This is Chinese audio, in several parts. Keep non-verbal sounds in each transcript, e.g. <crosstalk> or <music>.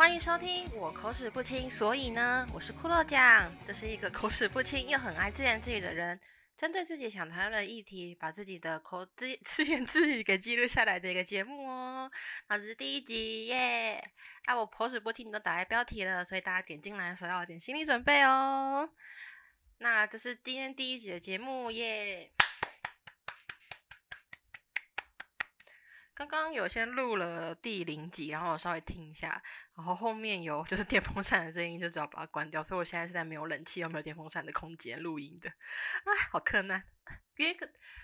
欢迎收听我口齿不清，所以呢，我是骷髅酱，这是一个口齿不清又很爱自言自语的人，针对自己想谈论的议题，把自己的口自自言自语给记录下来的一个节目哦。那这是第一集耶！啊，我口齿不清都打在标题了，所以大家点进来的时候要有点心理准备哦。那这是今天第一集的节目耶。刚刚有先录了第零集，然后我稍微听一下，然后后面有就是电风扇的声音，就只好把它关掉。所以我现在是在没有冷气又没有电风扇的空间录音的，啊，好困难。因为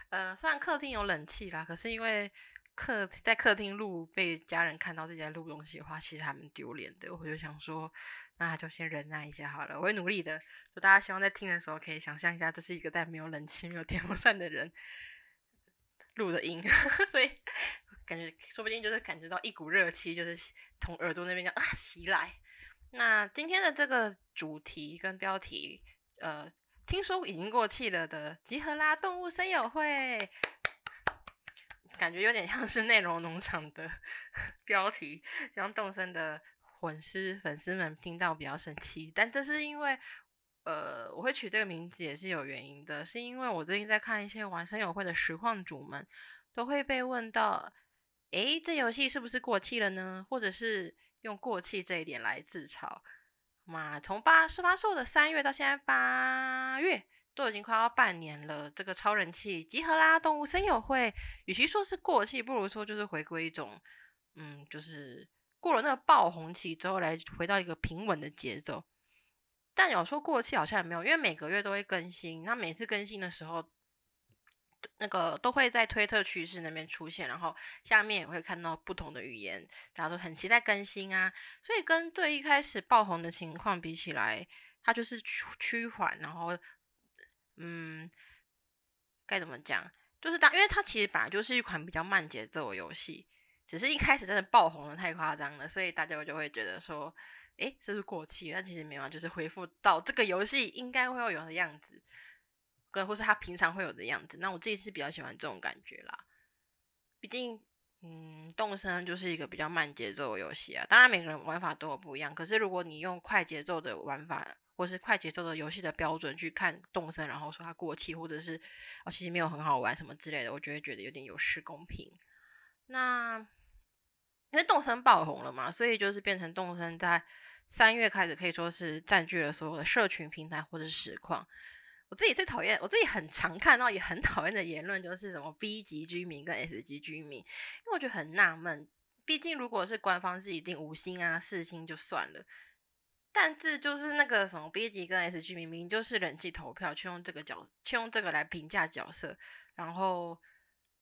呃，虽然客厅有冷气啦，可是因为客在客厅录被家人看到自己在录东西的话，其实还蛮丢脸的。我就想说，那就先忍耐一下好了，我会努力的。就大家希望在听的时候可以想象一下，这是一个在没有冷气、没有电风扇的人录的音，<laughs> 所以。感觉说不定就是感觉到一股热气，就是从耳朵那边啊袭来。那今天的这个主题跟标题，呃，听说已经过气了的集合啦动物森友会，感觉有点像是内容农场的 <laughs> 标题，让动森的粉丝粉丝们听到比较生气。但这是因为，呃，我会取这个名字也是有原因的，是因为我最近在看一些玩森友会的实况主们，都会被问到。诶，这游戏是不是过气了呢？或者是用过气这一点来自嘲？嘛，从八是发售的三月到现在八月，都已经快要半年了。这个超人气集合啦，动物森友会，与其说是过气，不如说就是回归一种，嗯，就是过了那个爆红期之后，来回到一个平稳的节奏。但有说过气好像也没有，因为每个月都会更新，那每次更新的时候。那个都会在推特趋势那边出现，然后下面也会看到不同的语言，大家都很期待更新啊。所以跟对一开始爆红的情况比起来，它就是趋趋缓，然后嗯，该怎么讲？就是当因为它其实本来就是一款比较慢节奏的游戏，只是一开始真的爆红的太夸张了，所以大家就会觉得说，诶，这是过期。但其实没有，就是恢复到这个游戏应该会有的样子。或是他平常会有的样子，那我自己是比较喜欢这种感觉啦。毕竟，嗯，动森就是一个比较慢节奏的游戏啊。当然，每个人玩法都有不一样。可是，如果你用快节奏的玩法，或是快节奏的游戏的标准去看动森，然后说它过气，或者是哦其实没有很好玩什么之类的，我就会觉得有点有失公平。那因为动森爆红了嘛，所以就是变成动森在三月开始可以说是占据了所有的社群平台或者是实况。我自己最讨厌，我自己很常看到也很讨厌的言论，就是什么 B 级居民跟 S 级居民，因为我觉得很纳闷。毕竟如果是官方是一定五星啊四星就算了，但是就是那个什么 B 级跟 S 居民，明明就是人气投票，去用这个角，去用这个来评价角色，然后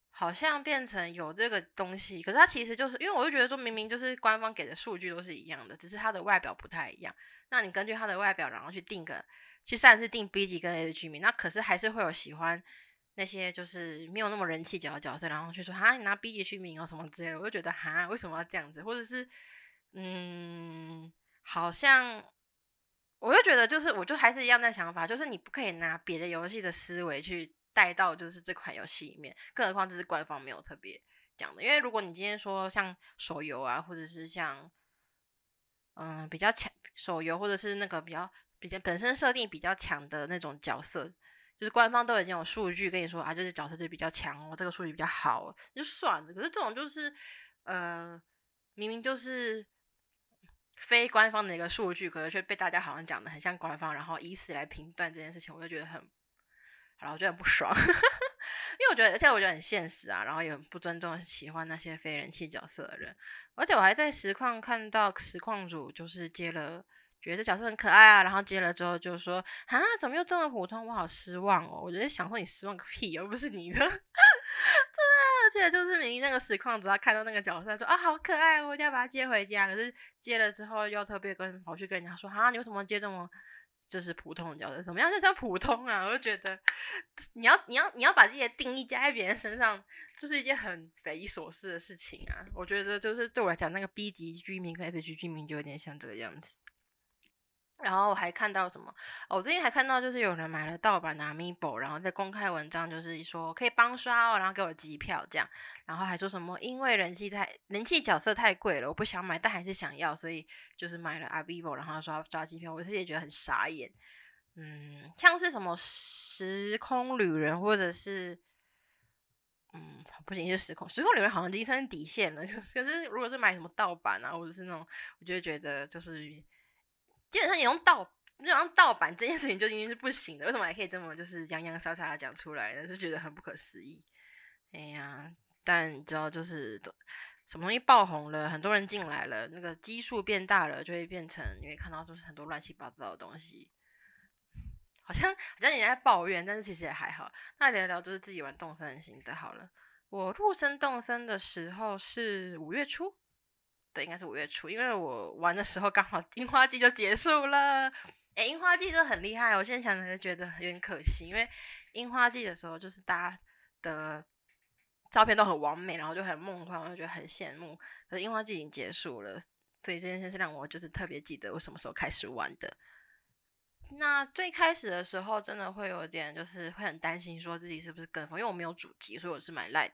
好像变成有这个东西，可是它其实就是因为我就觉得说明明就是官方给的数据都是一样的，只是它的外表不太一样，那你根据它的外表，然后去定个。去擅自定 B 级跟 S 居民，那可是还是会有喜欢那些就是没有那么人气角的角色，然后去说啊，你拿 B 级居民哦什么之类的，我就觉得哈，为什么要这样子？或者是嗯，好像我就觉得就是我就还是一样的想法，就是你不可以拿别的游戏的思维去带到就是这款游戏里面，更何况这是官方没有特别讲的。因为如果你今天说像手游啊，或者是像嗯比较强手游，或者是那个比较。比较本身设定比较强的那种角色，就是官方都已经有数据跟你说啊，这个角色就比较强哦，这个数据比较好，就算了。可是这种就是呃，明明就是非官方的一个数据，可是却被大家好像讲的很像官方，然后以此来评断这件事情，我就觉得很好了，我觉得很不爽。<laughs> 因为我觉得，而且我觉得很现实啊，然后也很不尊重喜欢那些非人气角色的人。而且我还在实况看到实况组就是接了。觉得这角色很可爱啊，然后接了之后就说啊，怎么又这么普通？我好失望哦！我觉得想说你失望个屁，又不是你的。<laughs> 对啊，而且就是明明那个实况主要看到那个角色说啊，好可爱，我一定要把他接回家。可是接了之后又特别跟跑去跟人家说啊，你为什么接这么就是普通的角色？怎么样才叫普通啊？我就觉得你要你要你要把自己的定义加在别人身上，就是一件很匪夷所思的事情啊！我觉得就是对我来讲，那个 B 级居民跟 S 级居民就有点像这个样子。然后我还看到什么？哦我最近还看到就是有人买了盗版的 Amiibo，然后在公开文章就是说可以帮刷哦，然后给我机票这样，然后还说什么因为人气太人气角色太贵了，我不想买，但还是想要，所以就是买了 Amiibo，然后刷刷机票，我自己也觉得很傻眼。嗯，像是什么时空旅人或者是。嗯，不仅是时空，时空旅人好像已经成底线了。<laughs> 可是如果是买什么盗版啊，或者是那种，我就觉得就是基本上你用盗，你用盗版这件事情就已经是不行的。为什么还可以这么就是洋洋洒洒的讲出来呢？是觉得很不可思议。哎呀，但你知道，就是什么东西爆红了，很多人进来了，那个基数变大了，就会变成你会看到就是很多乱七八糟的东西。好像好像你在抱怨，但是其实也还好。那聊聊就是自己玩动森的心得好了。我入森动森的时候是五月初，对，应该是五月初，因为我玩的时候刚好樱花季就结束了。哎，樱花季真的很厉害，我现在想来觉得有点可惜，因为樱花季的时候就是大家的照片都很完美，然后就很梦幻，我就觉得很羡慕。可是樱花季已经结束了，所以这件事是让我就是特别记得我什么时候开始玩的。那最开始的时候，真的会有点，就是会很担心，说自己是不是跟风，因为我没有主机，所以我是买 Light。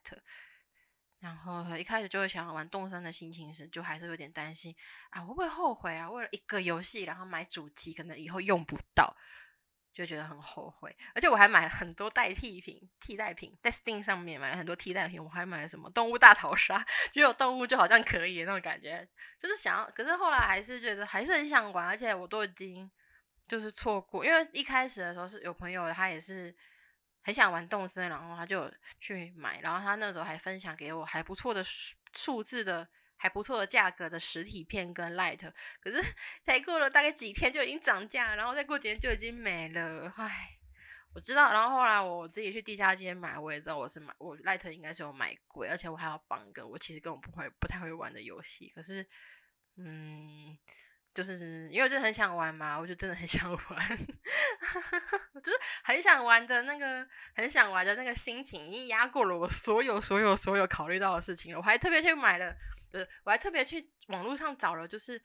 然后一开始就会想要玩动森的心情是，就还是有点担心啊，会不会后悔啊？为了一个游戏，然后买主机，可能以后用不到，就觉得很后悔。而且我还买了很多代替品、替代品，在 Steam 上面买了很多替代品，我还买了什么动物大逃杀，就有动物就好像可以那种感觉，就是想要，可是后来还是觉得还是很想玩，而且我都已经。就是错过，因为一开始的时候是有朋友，他也是很想玩动森，然后他就去买，然后他那时候还分享给我还不错的数字的、还不错的价格的实体片跟 light，可是才过了大概几天就已经涨价，然后再过几天就已经没了，唉，我知道，然后后来我自己去地下街买，我也知道我是买我 light 应该是有买贵，而且我还要绑一个我其实根本不会、不太会玩的游戏，可是，嗯。就是因为就很想玩嘛，我就真的很 <laughs> 想玩，就是很想玩的那个很想玩的那个心情，已经压过了我所有所有所有考虑到的事情了。我还特别去买了，呃，我还特别去网络上找了，就是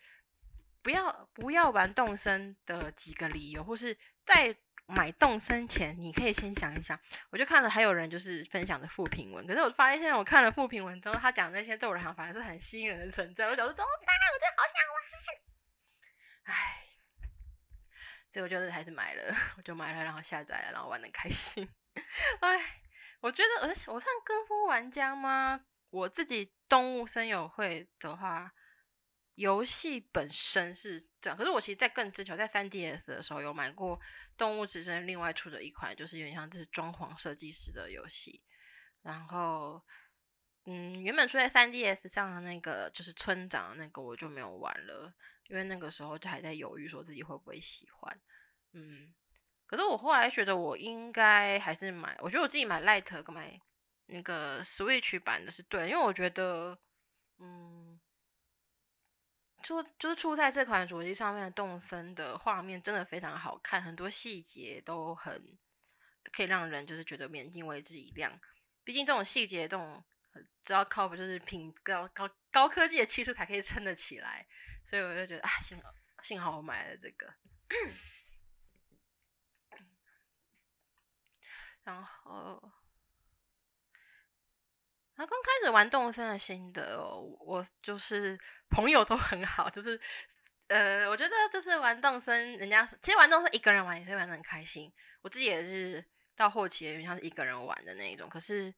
不要不要玩动森的几个理由，或是在买动森前，你可以先想一想。我就看了还有人就是分享的负评文，可是我发现现在我看了负评文之后，他讲那些对我来讲反而是很吸引人的存在。我觉得怎么办？我真的好想玩。唉，所以我就是还是买了，<laughs> 我就买了，然后下载了，然后玩的开心。<laughs> 唉，我觉得我我算跟风玩家吗？我自己动物森友会的话，游戏本身是这样，可是我其实，在更之前，在三 DS 的时候有买过动物之声另外出的一款，就是有点像这是装潢设计师的游戏。然后，嗯，原本出在三 DS 上的那个就是村长那个，我就没有玩了。因为那个时候就还在犹豫，说自己会不会喜欢，嗯，可是我后来觉得我应该还是买，我觉得我自己买 Light 跟买那个 Switch 版的是对，因为我觉得，嗯，出就是出在这款主机上面的动森的画面真的非常好看，很多细节都很可以让人就是觉得眼睛为之一亮，毕竟这种细节这种。只要靠不就是品高高高科技的技术才可以撑得起来，所以我就觉得啊，幸好幸好我买了这个。然后，他刚开始玩动森的心得哦，我就是朋友都很好，就是呃，我觉得就是玩动森，人家其实玩动森一个人玩也是玩的很开心。我自己也是到后期也像是一个人玩的那一种，可是。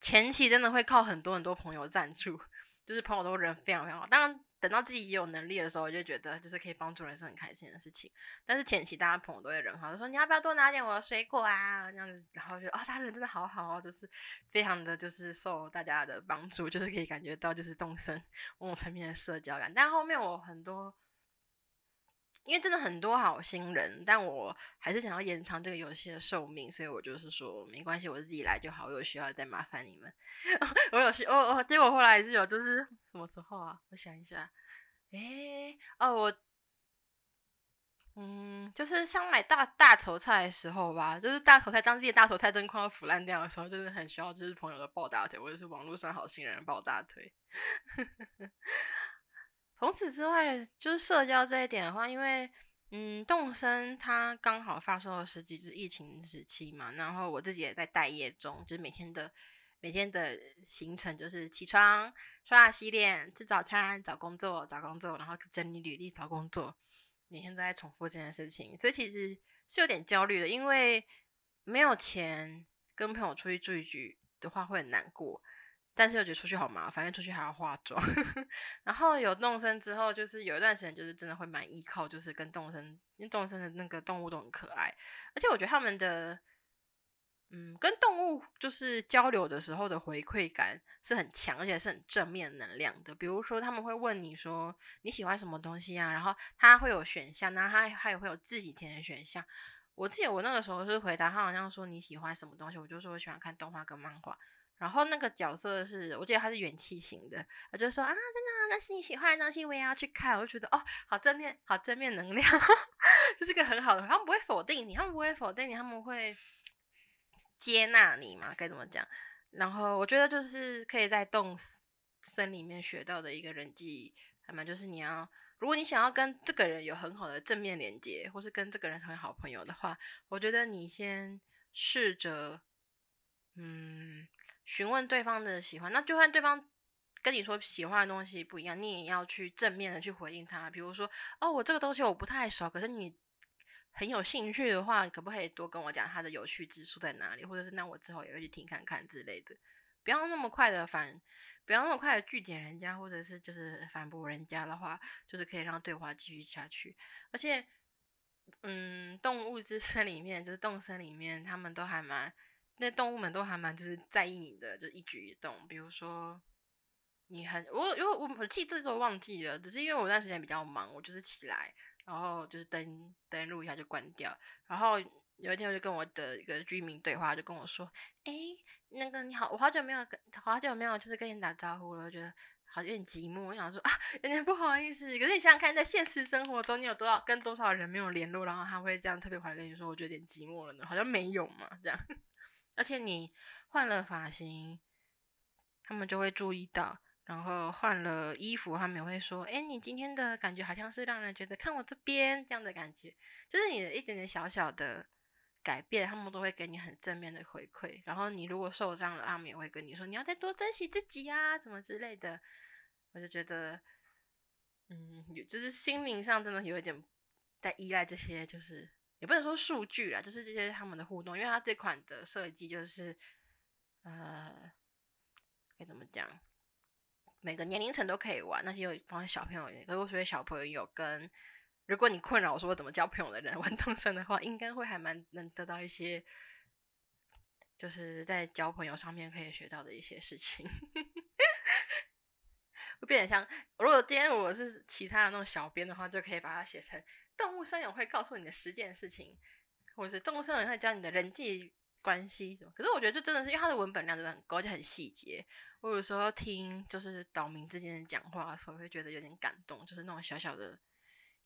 前期真的会靠很多很多朋友赞助，就是朋友都人非常非常好。当然，等到自己有能力的时候，就觉得就是可以帮助人是很开心的事情。但是前期大家朋友都会人好，就说你要不要多拿点我的水果啊这样子，然后就啊，他人真的好好哦，就是非常的就是受大家的帮助，就是可以感觉到就是动森 <laughs> 某种层面的社交感。但后面我很多。因为真的很多好心人，但我还是想要延长这个游戏的寿命，所以我就是说没关系，我自己来就好。我有需要再麻烦你们。<laughs> 我有需，哦哦，结果后来是有，就是什么时候啊？我想一下，诶，哦，我，嗯，就是想买大大头菜的时候吧，就是大头菜，当自己大头菜真快要腐烂掉的时候，就是很需要就是朋友的抱大腿，或者是网络上好心人抱大腿。<laughs> 除此之外，就是社交这一点的话，因为嗯，动身它刚好发售的时机就是疫情时期嘛，然后我自己也在待业中，就是每天的每天的行程就是起床、刷牙、洗脸、吃早餐、找工作、找工作，然后整理履历、找工作，每天都在重复这件事情，所以其实是有点焦虑的，因为没有钱跟朋友出去聚一聚的话会很难过。但是又觉得出去好麻烦，因为出去还要化妆。<laughs> 然后有动森之后，就是有一段时间，就是真的会蛮依靠，就是跟动森，因为动森的那个动物都很可爱，而且我觉得他们的，嗯，跟动物就是交流的时候的回馈感是很强，而且是很正面能量的。比如说他们会问你说你喜欢什么东西啊，然后他会有选项，然后他还有会有自己填的选项。我记得我那个时候是回答他好像说你喜欢什么东西，我就说我喜欢看动画跟漫画。然后那个角色是我记得他是元气型的，他就说啊，真的那是你喜欢的东西，我也要去看。我就觉得哦，好正面，好正面能量，<laughs> 就是个很好的。他们不会否定你，他们不会否定你，他们会接纳你嘛？该怎么讲？然后我觉得就是可以在动森里面学到的一个人际，还蛮就是你要，如果你想要跟这个人有很好的正面连接，或是跟这个人成为好朋友的话，我觉得你先试着，嗯。询问对方的喜欢，那就算对方跟你说喜欢的东西不一样，你也要去正面的去回应他。比如说，哦，我这个东西我不太熟，可是你很有兴趣的话，可不可以多跟我讲它的有趣之处在哪里？或者是那我之后也会去听看看之类的。不要那么快的反，不要那么快的拒点人家，或者是就是反驳人家的话，就是可以让对话继续下去。而且，嗯，动物之森里面，就是动森里面，他们都还蛮。那动物们都还蛮就是在意你的，就一举一动。比如说，你很我因为我我记这都忘记了，只是因为我那段时间比较忙，我就是起来，然后就是登登录一下就关掉。然后有一天我就跟我的一个居民对话，就跟我说：“哎，那个你好，我好久没有跟好久没有就是跟你打招呼了，觉得好有点寂寞。我想说啊，有点不好意思。可是你想想看，在现实生活中，你有多少跟多少人没有联络，然后他会这样特别回来跟你说，我觉得有点寂寞了呢？好像没有嘛，这样。”而且你换了发型，他们就会注意到；然后换了衣服，他们也会说：“哎，你今天的感觉好像是让人觉得看我这边这样的感觉。”就是你的一点点小小的改变，他们都会给你很正面的回馈。然后你如果受伤了，他们也会跟你说：“你要再多珍惜自己啊，什么之类的。”我就觉得，嗯，就是心灵上真的有一点在依赖这些，就是。也不能说数据啦，就是这些他们的互动，因为它这款的设计就是，呃，该怎么讲？每个年龄层都可以玩，那些有帮小朋友，如果说小朋友跟如果你困扰说怎么交朋友的人 <laughs> 玩动森的话，应该会还蛮能得到一些，就是在交朋友上面可以学到的一些事情。<laughs> 会变得像，如果今天我是其他的那种小编的话，就可以把它写成。动物森友会告诉你的十件事情，或是动物森友会教你的人际关系什么。可是我觉得这真的是因为它的文本量真的很高，就很细节。我有时候听就是岛民之间的讲话的时候，会觉得有点感动，就是那种小小的、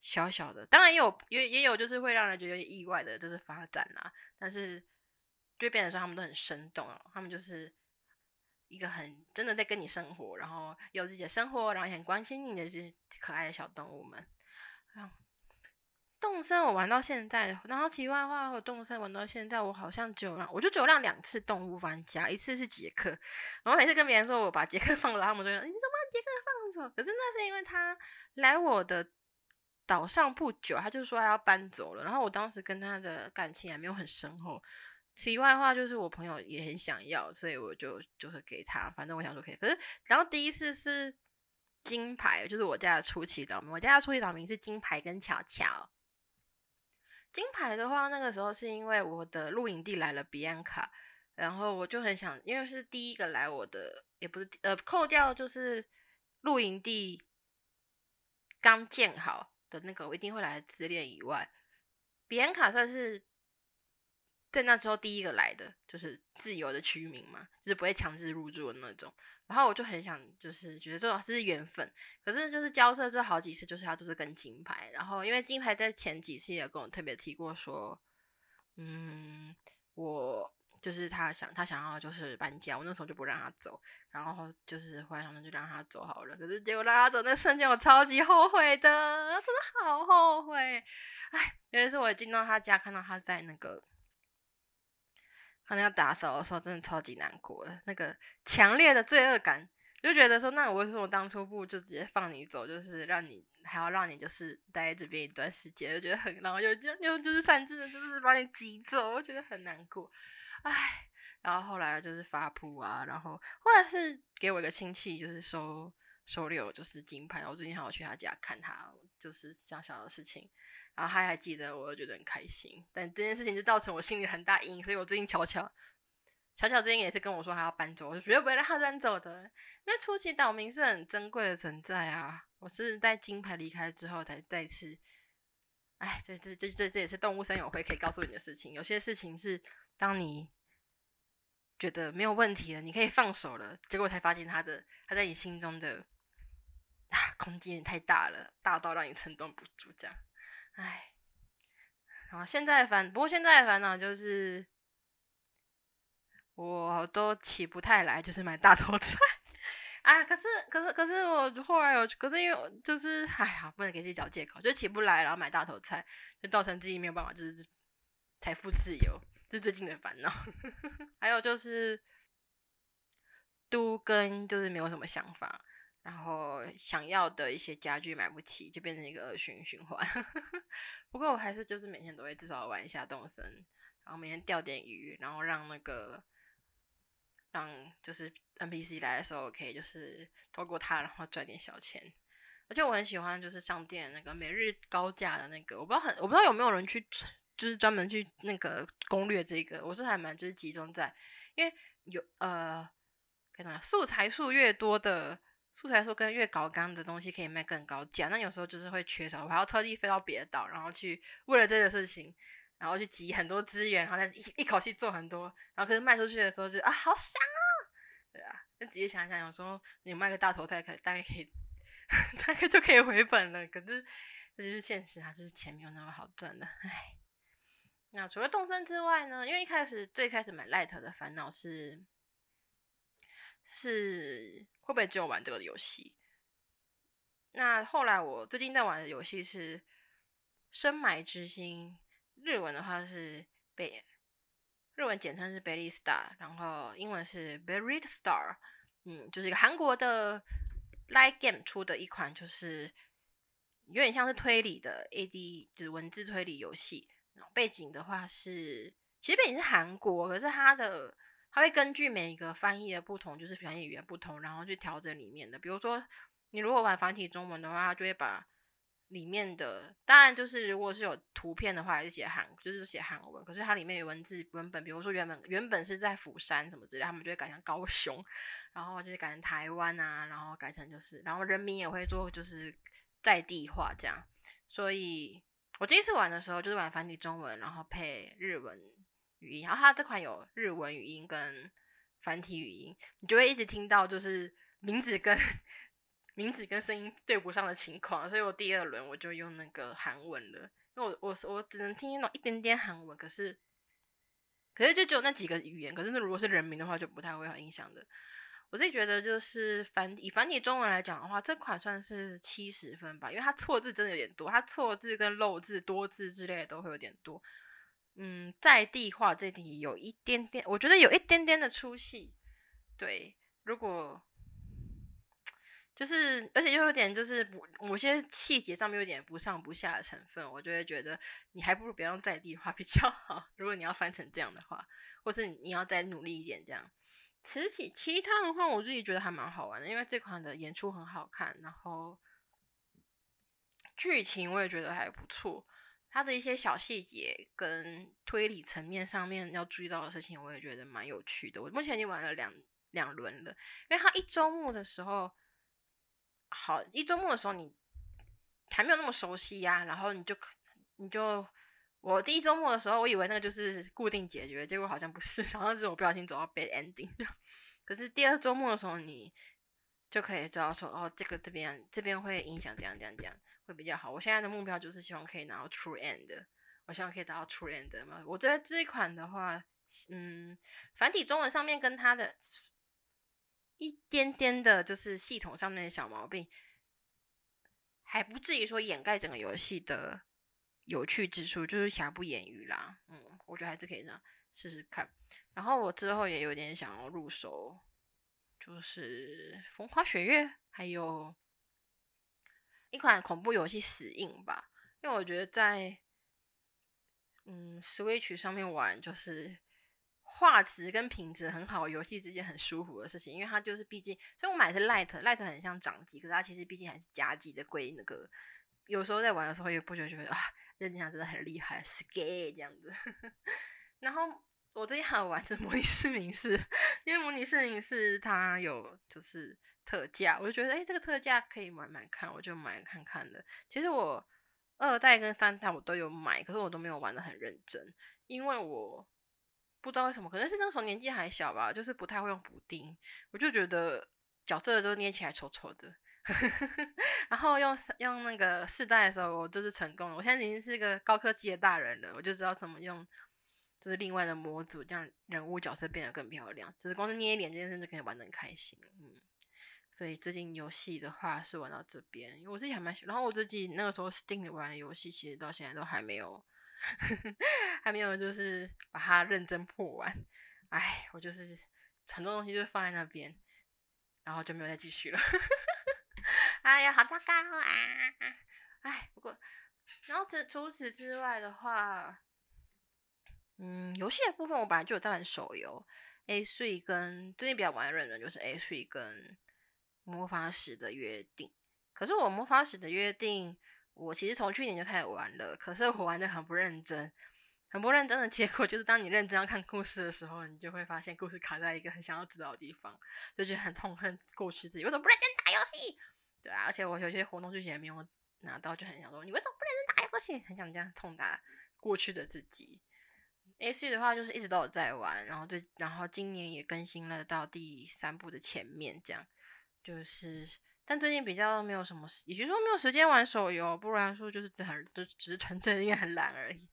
小小的。当然也有也也有就是会让人觉得有点意外的，就是发展啦。但是对别人说他们都很生动哦，他们就是一个很真的在跟你生活，然后有自己的生活，然后也很关心你的这些可爱的小动物们。动森我玩到现在，然后题外话，我动物森玩到现在，我好像只有让，我就只有让两次动物玩家，一次是杰克，然后每次跟别人说我把杰克 <laughs> 放了，他们就说你怎么把杰克放走？可是那是因为他来我的岛上不久，他就说他要搬走了，然后我当时跟他的感情还没有很深厚。题外话就是我朋友也很想要，所以我就就是给他，反正我想说可以。可是然后第一次是金牌，就是我家的初期岛民，我家的初期岛民是金牌跟巧巧。金牌的话，那个时候是因为我的露营地来了比安卡，然后我就很想，因为是第一个来我的，也不是呃，扣掉就是露营地刚建好的那个，我一定会来自恋以外，比安卡算是在那之后第一个来的，就是自由的居民嘛，就是不会强制入住的那种。然后我就很想，就是觉得这种是缘分。可是就是交涉这好几次，就是他都是跟金牌。然后因为金牌在前几次也跟我特别提过说，嗯，我就是他想他想要就是搬家，我那时候就不让他走，然后就是后来想那就让他走好了。可是结果让他走那瞬间，我超级后悔的，真的好后悔。哎，有一次我进到他家，看到他在那个可能要打扫的时候，真的超级难过的，那个强烈的罪恶感，就觉得说，那我为什么当初不就直接放你走，就是让你还要让你就是待在这边一段时间，就觉得很，然后又又就是擅自的，就是把你挤走，我觉得很难过。唉，然后后来就是发铺啊，然后后来是给我一个亲戚，就是收收留，就是金牌。我最近还要去他家看他，就是小小的事情。然后他还记得，我就觉得很开心。但这件事情就造成我心里很大阴影，所以我最近巧巧巧巧最近也是跟我说他要搬走，我绝对不会让他搬走的。因为初期岛民是很珍贵的存在啊，我是在金牌离开之后才再次，哎，这这这这这也是动物森友会可以告诉你的事情。有些事情是。当你觉得没有问题了，你可以放手了，结果才发现他的他在你心中的 <sighs> 啊空间太大了，大到让你承担不住，这样，唉，然后现在烦，不过现在的烦恼就是我都起不太来，就是买大头菜啊，可是可是可是我后来有，可是因为就是哎呀，不能给自己找借口，就起不来，然后买大头菜，就造成自己没有办法，就是财富自由。是最近的烦恼，<laughs> 还有就是都跟就是没有什么想法，然后想要的一些家具买不起，就变成一个恶性循环。<laughs> 不过我还是就是每天都会至少玩一下动森，然后每天钓点鱼，然后让那个让就是 NPC 来的时候可以就是透过它然后赚点小钱。而且我很喜欢就是上店那个每日高价的那个，我不知道很我不知道有没有人去。就是专门去那个攻略这个，我是还蛮就是集中在，因为有呃，看到素材数越多的素材说跟越高纲的东西可以卖更高价，那有时候就是会缺少，我还要特地飞到别的岛，然后去为了这个事情，然后去集很多资源，然后再一一口气做很多，然后可是卖出去的时候就啊好香啊，对啊，那仔细想想，有时候你卖个大头菜可大概可以 <laughs> 大概就可以回本了，可是这就是现实啊，就是钱没有那么好赚的，唉。那除了动森之外呢？因为一开始最开始买 Light 的烦恼是，是会不会只有玩这个游戏？那后来我最近在玩的游戏是《深埋之心》，日文的话是贝，日文简称是 Berry Star，然后英文是 Berry Star，嗯，就是一个韩国的 Light Game 出的一款，就是有点像是推理的 AD，就是文字推理游戏。背景的话是，其实背景是韩国，可是它的它会根据每一个翻译的不同，就是翻译语言不同，然后去调整里面的。比如说，你如果玩繁体中文的话，它就会把里面的，当然就是如果是有图片的话，还是写韩，就是写韩文。可是它里面有文字文本，比如说原本原本是在釜山什么之类，他们就会改成高雄，然后就是改成台湾啊，然后改成就是，然后人民也会做就是在地化这样，所以。我第一次玩的时候就是玩繁体中文，然后配日文语音，然后它这款有日文语音跟繁体语音，你就会一直听到就是名字跟名字跟声音对不上的情况，所以我第二轮我就用那个韩文了，因为我我我只能听懂一点点韩文，可是可是就只有那几个语言，可是那如果是人名的话就不太会有影响的。我自己觉得，就是繁以繁体中文来讲的话，这款算是七十分吧，因为它错字真的有点多，它错字跟漏字、多字之类的都会有点多。嗯，在地化这题有一点点，我觉得有一点点的出戏。对，如果就是而且又有点就是某些细节上面有点不上不下的成分，我就会觉得你还不如别用在地化比较好。<laughs> 如果你要翻成这样的话，或是你要再努力一点这样。其实其他的话，我自己觉得还蛮好玩的，因为这款的演出很好看，然后剧情我也觉得还不错。它的一些小细节跟推理层面上面要注意到的事情，我也觉得蛮有趣的。我目前已经玩了两两轮了，因为它一周目的时候，好一周目的时候你还没有那么熟悉呀，然后你就你就。我第一周末的时候，我以为那个就是固定解决，结果好像不是，好像是我不小心走到 bad ending。可是第二周末的时候，你就可以知道说，哦，这个这边这边会影响这样这样这样，会比较好。我现在的目标就是希望可以拿到 true end，我希望可以达到 true end 嘛。我觉得这一款的话，嗯，繁体中文上面跟它的一点点的，就是系统上面的小毛病，还不至于说掩盖整个游戏的有趣之处，就是瑕不掩瑜啦。嗯，我觉得还是可以这样试试看。然后我之后也有点想要入手，就是《风花雪月》，还有一款恐怖游戏《死印》吧，因为我觉得在嗯 Switch 上面玩就是。画质跟品质很好，游戏之间很舒服的事情，因为它就是毕竟，所以我买的是 Light，Light 很像掌机，可是它其实毕竟还是加级的贵那个。有时候在玩的时候也不觉得觉得啊，认真下真的很厉害，scare 这样子。<laughs> 然后我最近还有玩是 <laughs> 模拟市民四，因为模拟市民四它有就是特价，我就觉得哎这个特价可以买买看，我就买看看的。其实我二代跟三代我都有买，可是我都没有玩的很认真，因为我。不知道为什么，可能是那时候年纪还小吧，就是不太会用补丁，我就觉得角色都捏起来丑丑的。<laughs> 然后用用那个四代的时候，我就是成功了。我现在已经是一个高科技的大人了，我就知道怎么用，就是另外的模组，这样人物角色变得更漂亮。就是光是捏脸这件事就可以玩的很开心。嗯，所以最近游戏的话是玩到这边，因为我自己还蛮喜。然后我自己那个时候 Steam 玩的游戏，其实到现在都还没有。<laughs> 还没有，就是把它认真破完。哎，我就是很多东西就放在那边，然后就没有再继续了。<laughs> 哎呀，好糟糕啊！哎，不过，然后这除此之外的话，嗯，游戏的部分我本来就有在玩手游，A 睡跟最近比较玩的认真就是 A 睡跟魔法使的约定。可是我魔法使的约定。我其实从去年就开始玩了，可是我玩的很不认真，很不认真的结果就是，当你认真要看故事的时候，你就会发现故事卡在一个很想要知道的地方，就觉得很痛恨过去自己为什么不认真打游戏？对啊，而且我有些活动剧情也没有拿到，就很想说你为什么不认真打游戏？很想这样痛打过去的自己。A C 的话就是一直都有在玩，然后对，然后今年也更新了到第三部的前面，这样就是。但最近比较没有什么，也就是说没有时间玩手游，不然说就是只很就只是纯粹因为很懒而已。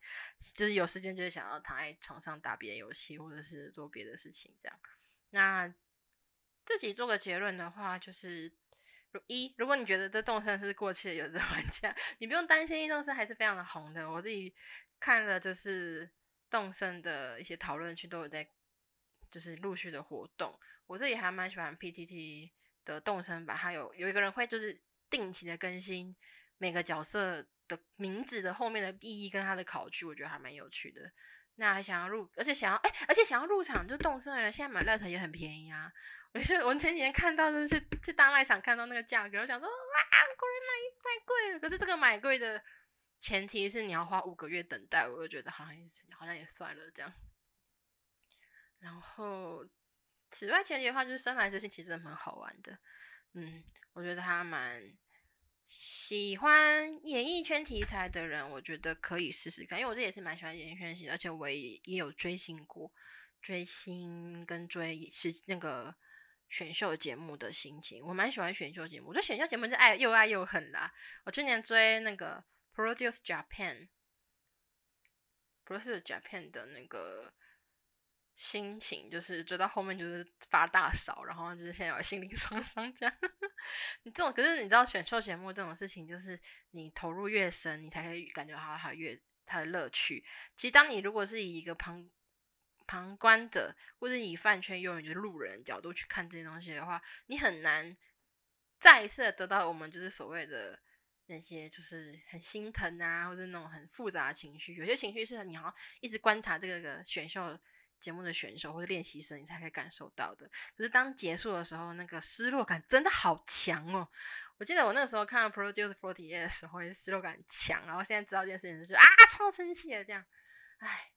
就是有时间就是想要躺在床上打别的游戏，或者是做别的事情这样。那自己做个结论的话，就是一，如果你觉得这动森是过气的有的玩家，<laughs> 你不用担心，动森还是非常的红的。我自己看了就是动森的一些讨论区都有在，就是陆续的活动。我自己还蛮喜欢 PTT。的动身版，还有有一个人会就是定期的更新每个角色的名字的后面的意义跟他的考据，我觉得还蛮有趣的。那还想要入，而且想要哎，而且想要入场就动身的人，现在买 Light 也很便宜啊。<laughs> 我是我前几天看到就是去大卖场看到那个价格，我想说哇，果然买买贵了。可是这个买贵的前提是你要花五个月等待，我就觉得好像好像也算了这样。然后。此外，前提的话就是《深蓝之心》其实蛮好玩的，嗯，我觉得他蛮喜欢演艺圈题材的人，我觉得可以试试看，因为我这也是蛮喜欢演艺圈戏，而且我也也有追星过，追星跟追是那个选秀节目的心情，我蛮喜欢选秀节目，我觉得选秀节目是爱又爱又恨啦。我去年追那个 Produce Japan，Produce Japan 的那个。心情就是追到后面就是发大烧，然后就是现在有心灵创伤这样。<laughs> 你这种可是你知道选秀节目这种事情，就是你投入越深，你才可以感觉好好越它的乐趣。其实当你如果是以一个旁旁观者，或者以饭圈用就是路人角度去看这些东西的话，你很难再一次得到我们就是所谓的那些就是很心疼啊，或者那种很复杂的情绪。有些情绪是你要一直观察这个选秀。节目的选手或者练习生，你才可以感受到的。可是当结束的时候，那个失落感真的好强哦！我记得我那个时候看到 Produce fortyea 的时候，也失落感强。然后现在知道这件事情，就是啊，超生气的这样。唉，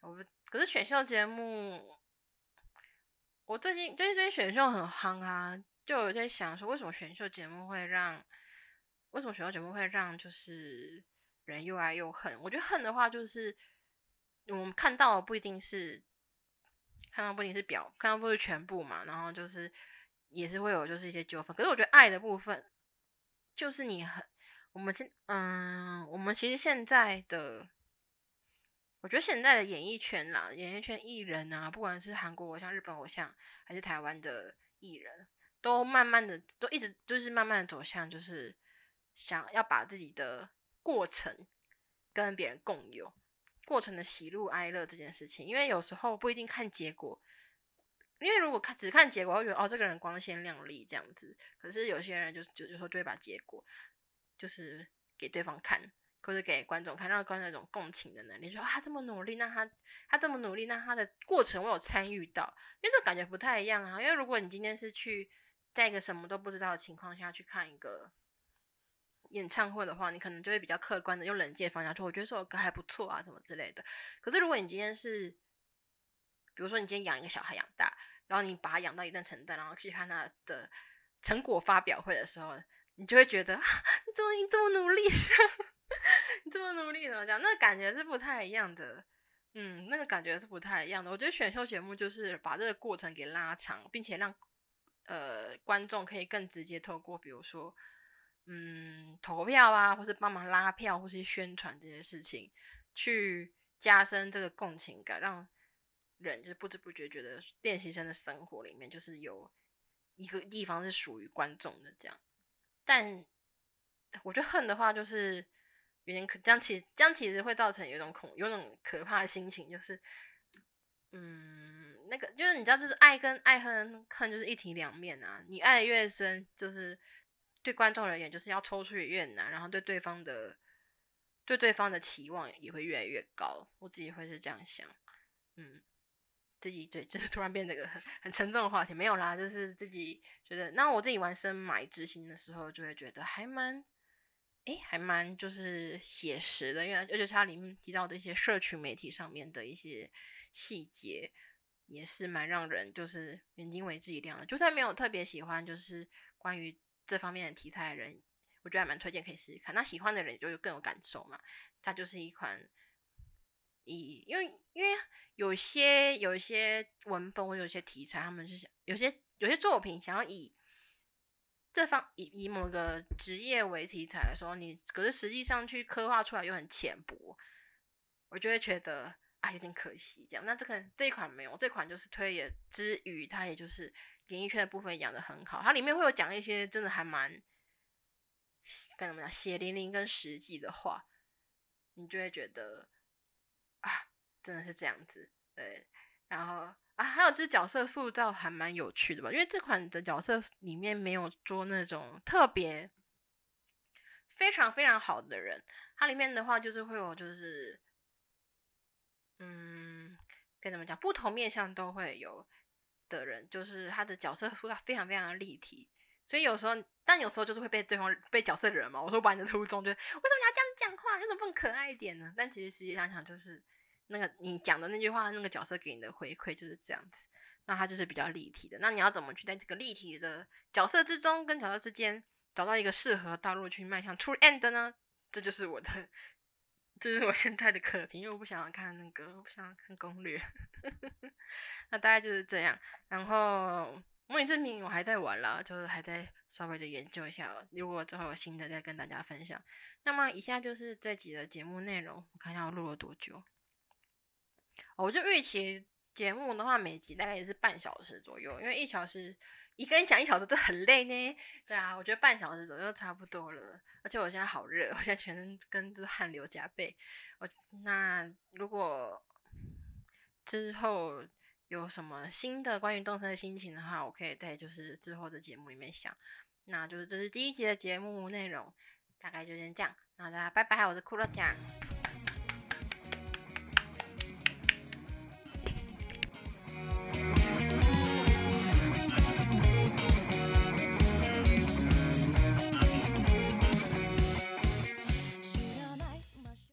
我可是选秀节目，我最近最近最近选秀很夯啊，就有在想说，为什么选秀节目会让，为什么选秀节目会让就是人又爱又恨？我觉得恨的话，就是我们看到的不一定是。看到不仅是表，看到不是全部嘛，然后就是也是会有就是一些纠纷。可是我觉得爱的部分，就是你很我们现嗯，我们其实现在的我觉得现在的演艺圈啦，演艺圈艺人啊，不管是韩国偶像、日本偶像，还是台湾的艺人，都慢慢的，都一直就是慢慢的走向，就是想要把自己的过程跟别人共有，过程的喜怒哀乐这件事情，因为有时候不一定看结果，因为如果看只看结果，会觉得哦这个人光鲜亮丽这样子，可是有些人就就有时候就会把结果就是给对方看。或者给观众看，让观众一种共情的能力，说啊，这么努力，那他他这么努力，那他的过程我有参与到，因为这感觉不太一样啊。因为如果你今天是去在一个什么都不知道的情况下去看一个演唱会的话，你可能就会比较客观的用冷静方向说，我觉得这首歌还不错啊，什么之类的。可是如果你今天是，比如说你今天养一个小孩养大，然后你把他养到一定程度，然后去看他的成果发表会的时候，你就会觉得，<laughs> 你怎么你这么努力？<laughs> 你这么努力怎么讲？那感觉是不太一样的，嗯，那个感觉是不太一样的。我觉得选秀节目就是把这个过程给拉长，并且让呃观众可以更直接透过，比如说嗯投票啊，或是帮忙拉票，或是宣传这些事情，去加深这个共情感，让人就是不知不觉觉得练习生的生活里面就是有一个地方是属于观众的这样。但我觉得恨的话就是。有点可这样，其这样其实会造成有一种恐，有种可怕的心情，就是，嗯，那个就是你知道，就是爱跟爱恨恨就是一体两面啊。你爱的越深，就是对观众而言，就是要抽出越难，然后对对方的对对方的期望也会越来越高。我自己会是这样想，嗯，自己对，就是突然变得个很很沉重的话题，没有啦，就是自己觉得，那我自己玩深买之心的时候，就会觉得还蛮。哎，还蛮就是写实的，因为而且它里面提到的一些社群媒体上面的一些细节，也是蛮让人就是眼睛为之一亮的。就算没有特别喜欢就是关于这方面的题材的人，我觉得还蛮推荐可以试试看。那喜欢的人就更有感受嘛。它就是一款以因为因为有些有一些文本或有些题材，他们是想有些有些作品想要以。这方以以某个职业为题材的时候，你可是实际上去刻画出来又很浅薄，我就会觉得啊有点可惜。这样，那这个这一款没有，这款就是推也之余，它也就是演艺圈的部分养的很好，它里面会有讲一些真的还蛮该怎么讲血淋淋跟实际的话，你就会觉得啊真的是这样子，对，然后。啊，还有就是角色塑造还蛮有趣的吧？因为这款的角色里面没有做那种特别非常非常好的人，它里面的话就是会有就是，嗯，该怎么讲？不同面相都会有的人，就是他的角色塑造非常非常的立体，所以有时候，但有时候就是会被对方被角色惹嘛。我说玩的途中，就为什么你要这样讲话？你怎么不可爱一点呢？但其实实际想想就是。那个你讲的那句话，那个角色给你的回馈就是这样子，那他就是比较立体的。那你要怎么去在这个立体的角色之中跟角色之间找到一个适合道路去迈向 true end 呢？这就是我的，这是我现在的课题，因为我不想要看那个，我不想要看攻略。<laughs> 那大概就是这样。然后模拟证明我还在玩了，就是还在稍微的研究一下，如果之后有新的再跟大家分享。那么以下就是这集的节目内容，我看一下我录了多久。我就预期节目的话，每集大概也是半小时左右，因为一小时一个人讲一小时都很累呢。对啊，我觉得半小时左右差不多了。而且我现在好热，我现在全身跟着汗流浃背。我那如果之后有什么新的关于动森的心情的话，我可以在就是之后的节目里面想。那就是这是第一集的节目内容，大概就先这样。那大家拜拜，我是骷髅酱。